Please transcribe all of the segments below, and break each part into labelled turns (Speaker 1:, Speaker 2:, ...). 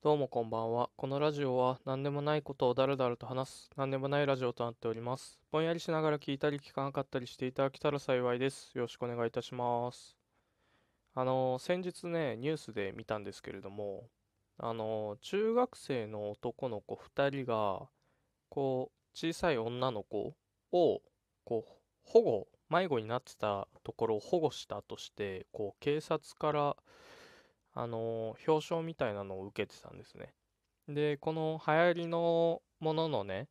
Speaker 1: どうもこんばんは。このラジオは何でもないことをだらだらと話す何でもないラジオとなっております。ぼんやりしながら聞いたり聞かなかったりしていただけたら幸いです。よろしくお願いいたします。あの、先日ね、ニュースで見たんですけれども、あの、中学生の男の子2人が、こう、小さい女の子を、こう、保護、迷子になってたところを保護したとして、こう、警察から、あの表彰みたいなのを受けてたんですね。で、この流行りのもののね、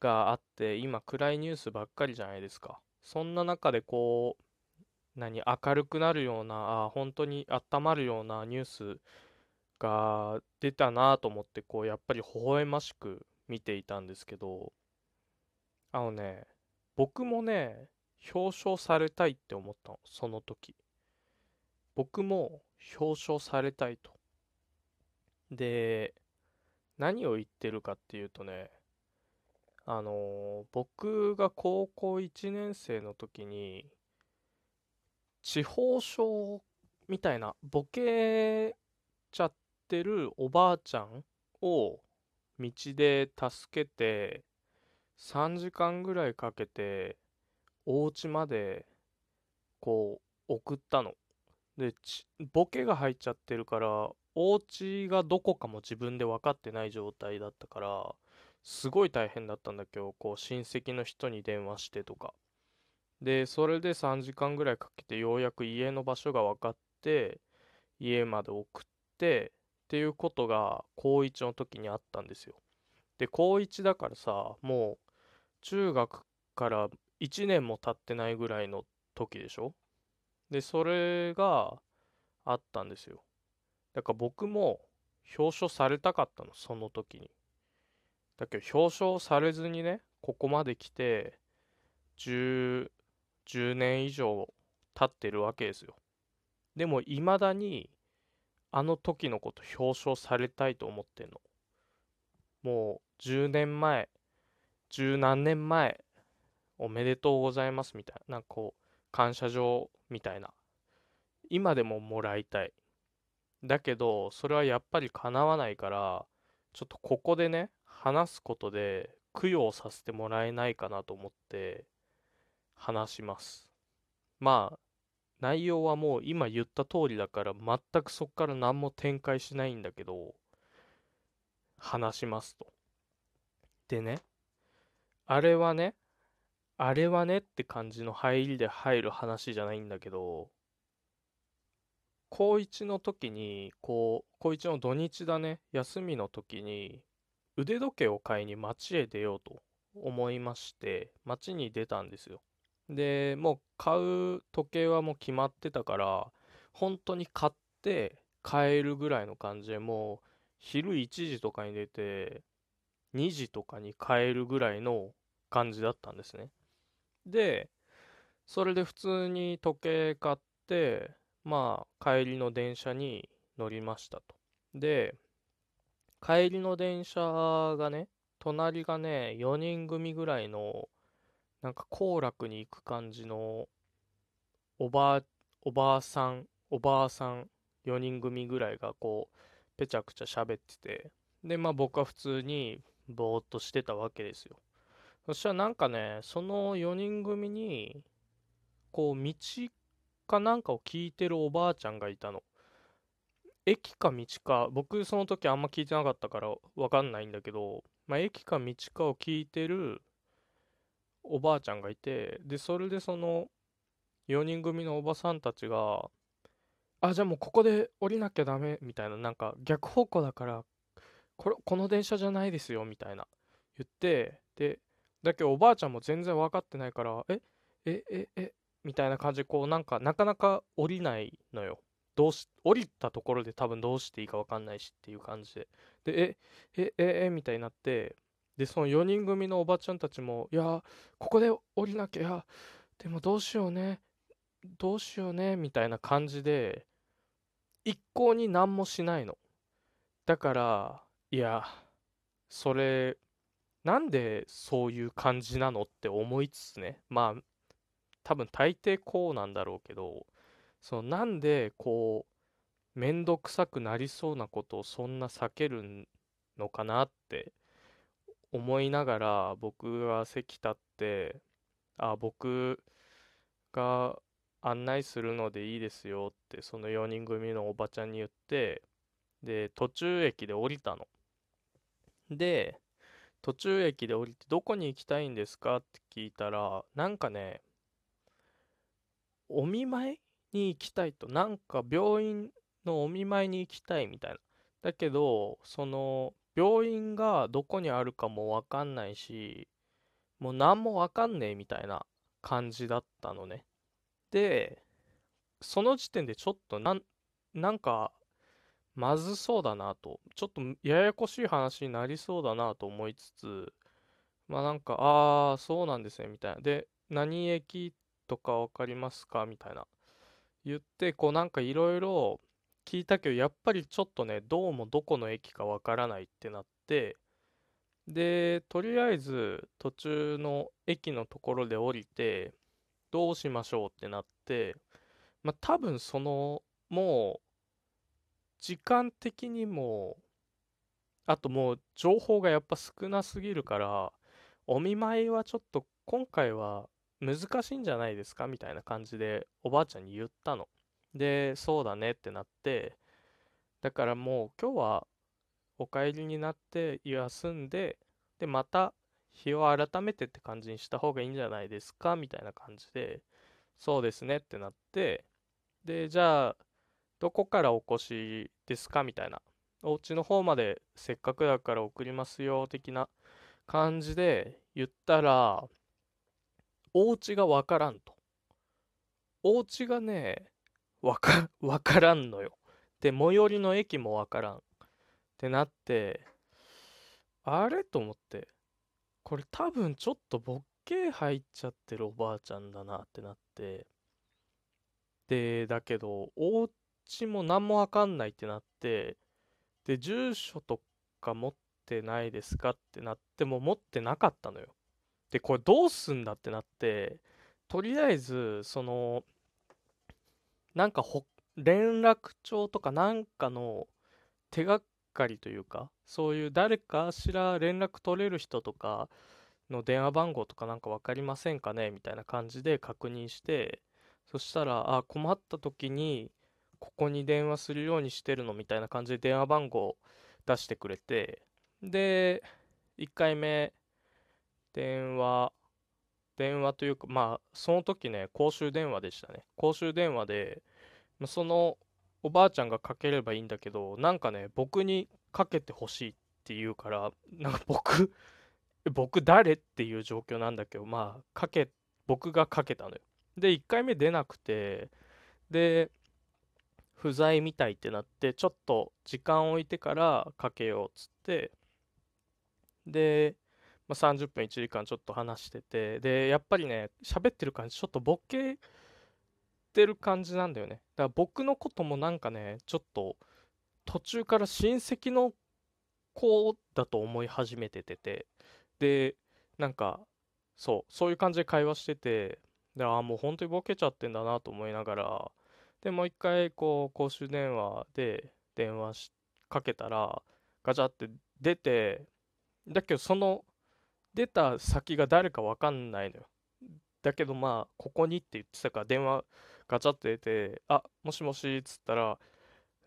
Speaker 1: があって、今暗いニュースばっかりじゃないですか。そんな中でこう、何、明るくなるような、あ本当に温まるようなニュースが出たなと思って、こう、やっぱり微笑ましく見ていたんですけど、あのね、僕もね、表彰されたいって思ったの、その時。僕も表彰されたいと。で、何を言ってるかっていうとね、あの僕が高校1年生の時に、地方症みたいな、ボケちゃってるおばあちゃんを道で助けて、3時間ぐらいかけて、お家まで、こう、送ったの。で、ちボケが入っちゃってるから、お家がどこかも自分で分かってない状態だったから、すごい大変だったんだけど、こう親戚の人に電話してとか。で、それで3時間ぐらいかけてようやく家の場所が分かって、家まで送って、っていうことが高1の時にあったんですよ。で、高1だからさ、もう中学から1年も経ってないぐらいの時でしょ？で、それがあったんですよ。だから僕も表彰されたかったの、その時に。だけど表彰されずにね、ここまで来て、10、10年以上経ってるわけですよ。でも未だに、あの時のこと表彰されたいと思ってんの。もう10年前、十何年前、おめでとうございますみたいな、なんかこう、感謝状みたいな。今でももらいたい。だけど、それはやっぱり叶わないから、ちょっとここでね、話すことで供養させてもらえないかなと思って話します。まあ、内容はもう今言った通りだから全くそこから何も展開しないんだけど、話しますと。でね、あれはね、あれはねって感じの入りで入る話じゃないんだけど、高1の時に、こう、高1の土日だね、休みの時に、腕時計を買いに街へ出ようと思いまして、街に出たんですよ。で、もう買う時計はもう決まってたから、本当に買って帰るぐらいの感じでもう、昼1時とかに出て、2時とかに帰るぐらいの感じだったんですね。で、それで普通に時計買って、まあ、帰りの電車に乗りましたと。で、帰りの電車がね、隣がね、4人組ぐらいの、なんか行楽に行く感じの、おばあ、おばあさん、おばあさん4人組ぐらいがこう、ぺちゃくちゃ喋ってて、で、まあ僕は普通にぼーっとしてたわけですよ。そしたらなんかね、その4人組に、こう、道かなんかを聞いてるおばあちゃんがいたの。駅か道か、僕その時あんま聞いてなかったからわかんないんだけど、まあ駅か道かを聞いてるおばあちゃんがいて、で、それでその4人組のおばさんたちが、あ、じゃあもうここで降りなきゃダメみたいな、なんか逆方向だから、これ、この電車じゃないですよみたいな言って、で、だけどおばあちゃんも全然分かってないから、え、え、え、え、みたいな感じで、こうなんかなかなか降りないのよ。どうし、降りたところで多分どうしていいか分かんないしっていう感じで。で、え、え、え、え、みたいになって、で、その4人組のおばちゃんたちも、いや、ここで降りなきゃ、でもどうしようね、どうしようね、みたいな感じで、一向に何もしないの。だから、いや、それ、なんでそういう感じなのって思いつつね、まあ、多分大抵こうなんだろうけど、そのなんでこう、めんどくさくなりそうなことをそんな避けるのかなって思いながら僕が席立ってあ僕が案内するのでいいですよってその4人組のおばちゃんに言ってで途中駅で降りたの。で途中駅で降りてどこに行きたいんですか？って聞いたらなんかねお見舞いに行きたいと。なんか病院のお見舞いに行きたいみたいな。だけどその病院がどこにあるかもわかんないしもう何もわかんねえみたいな感じだったのね。でその時点でちょっとなんなんかまずそうだなと。ちょっとややこしい話になりそうだなと思いつつまあなんかああそうなんですねみたいな。で何駅とか分かりますか？みたいな。言ってこうなんかいろいろ聞いたけどやっぱりちょっとねどうもどこの駅かわからないってなってでとりあえず途中の駅のところで降りてどうしましょうってなってまあ多分そのもう時間的にもあともう情報がやっぱ少なすぎるからお見舞いはちょっと今回は難しいんじゃないですかみたいな感じでおばあちゃんに言ったの。で、そうだねってなって、だからもう今日はお帰りになって休んで、で、また日を改めてって感じにした方がいいんじゃないですかみたいな感じで、そうですねってなって、で、じゃあ、どこからお越しですか？みたいな。お家の方までせっかくだから送りますよ的な感じで言ったら、お家がわからんと。お家がね、わか、わからんのよ。で、最寄りの駅もわからん。ってなって、あれ？と思って、これ多分ちょっとボッケ入っちゃってるおばあちゃんだなってなって、で、だけど、お家も何もわかんないってなって、で、住所とか持ってないですかってなっても持ってなかったのよ。で、これどうすんだってなって、とりあえず、その、なんかほ連絡帳とかなんかの手がかりというかそういう誰かしら連絡取れる人とかの電話番号とかなんか分かりませんかねみたいな感じで確認してそしたらあ困った時にここに電話するようにしてるのみたいな感じで電話番号出してくれてで1回目電話電話というか、まあ、その時ね、公衆電話でしたね。公衆電話で、そのおばあちゃんがかければいいんだけど、なんかね、僕にかけてほしいって言うから、なんか僕、僕誰っていう状況なんだけど、まあ、かけ、僕がかけたのよ。で、1回目出なくて、で、不在みたいってなって、ちょっと時間置いてからかけようっつって、で、まあ、30分1時間ちょっと話しててでやっぱりね喋ってる感じちょっとボケてる感じなんだよね。だから僕のこともなんかねちょっと途中から親戚の子だと思い始めてててでなんかそうそういう感じで会話しててでああもう本当にボケちゃってんだなと思いながらでもう一回こう公衆電話で電話しかけたらガチャって出てだけどその出た先が誰か分かんないのよ。だけどまあ、ここにって言ってたから電話ガチャって出て、あ、もしもしっつったら、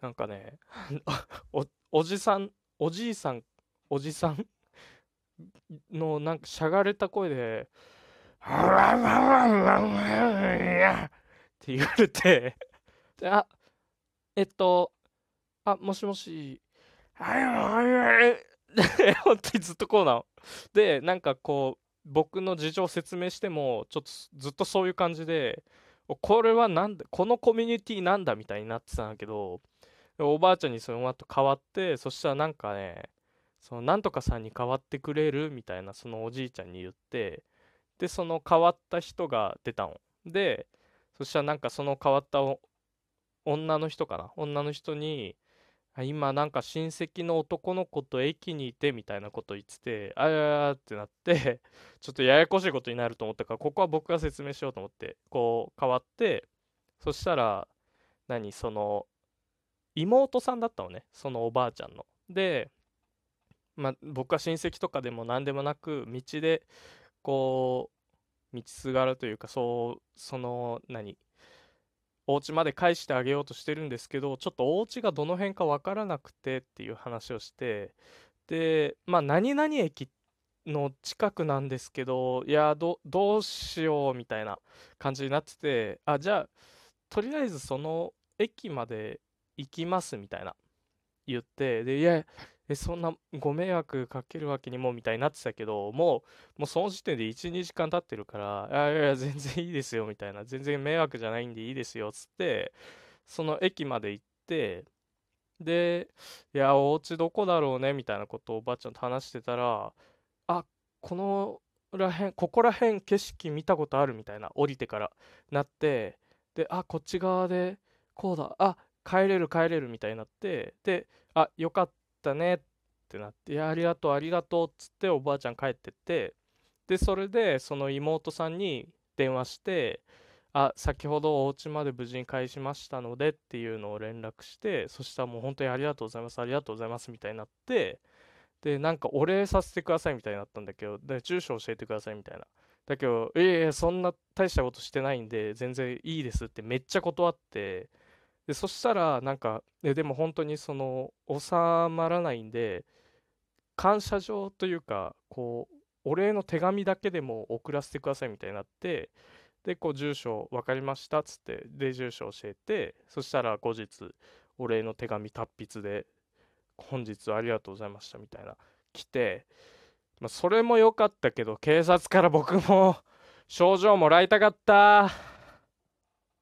Speaker 1: なんかね お、じさん、おじいさん、おじさんのなんかしゃがれた声で、って言われて、あ、えっと、あ、もしもし、はいはいはい、本当にずっとこうなの。で、なんかこう、僕の事情を説明しても、ちょっとずっとそういう感じで、これはなんだ、このコミュニティなんだみたいになってたんだけど、おばあちゃんにその後変わって、そしたらなんかね、そのなんとかさんに変わってくれるみたいなそのおじいちゃんに言って、で、その変わった人が出たの。で、そしたらなんかその変わったお女の人かな？女の人に、今なんか親戚の男の子と駅にいてみたいなこと言ってて、あやってなってちょっとややこしいことになると思ったから、ここは僕が説明しようと思って、こう変わって、そしたら、何、その、妹さんだったのねそのおばあちゃんの。でま僕は親戚とかでも何でもなく道でこう道すがるというかそうその何お家まで返してあげようとしてるんですけどちょっとお家がどの辺か分からなくてっていう話をしてでまあ何々駅の近くなんですけどいやどどうしようみたいな感じになっててあじゃあとりあえずその駅まで行きますみたいな言ってでいやえそんなご迷惑かけるわけにもみたいになってたけどもうもうその時点で12時間経ってるからいやいや全然いいですよみたいな全然迷惑じゃないんでいいですよっつってその駅まで行ってでいやお家どこだろうねみたいなことをおばあちゃんと話してたらあこのらへんここら辺景色見たことあるみたいな降りてからなってであこっち側でこうだ。あ帰れる帰れるみたいになってであよかった。ねってなっていやありがとうありがとうっつっておばあちゃん帰ってってでそれでその妹さんに電話してあ先ほどお家まで無事に返しましたのでっていうのを連絡してそしたらもう本当にありがとうございますありがとうございますみたいになってでなんかお礼させてくださいみたいになったんだけどで住所教えてくださいみたいな。だけどいやいやそんな大したことしてないんで全然いいですってめっちゃ断ってでそしたらなんかででも本当にその収まらないんで感謝状というかこうお礼の手紙だけでも送らせてくださいみたいになってでこう住所分かりましたっつってで住所教えてそしたら後日お礼の手紙達筆で本日ありがとうございましたみたいな来て、まあ、それも良かったけど警察から僕も 賞状もらいたかった。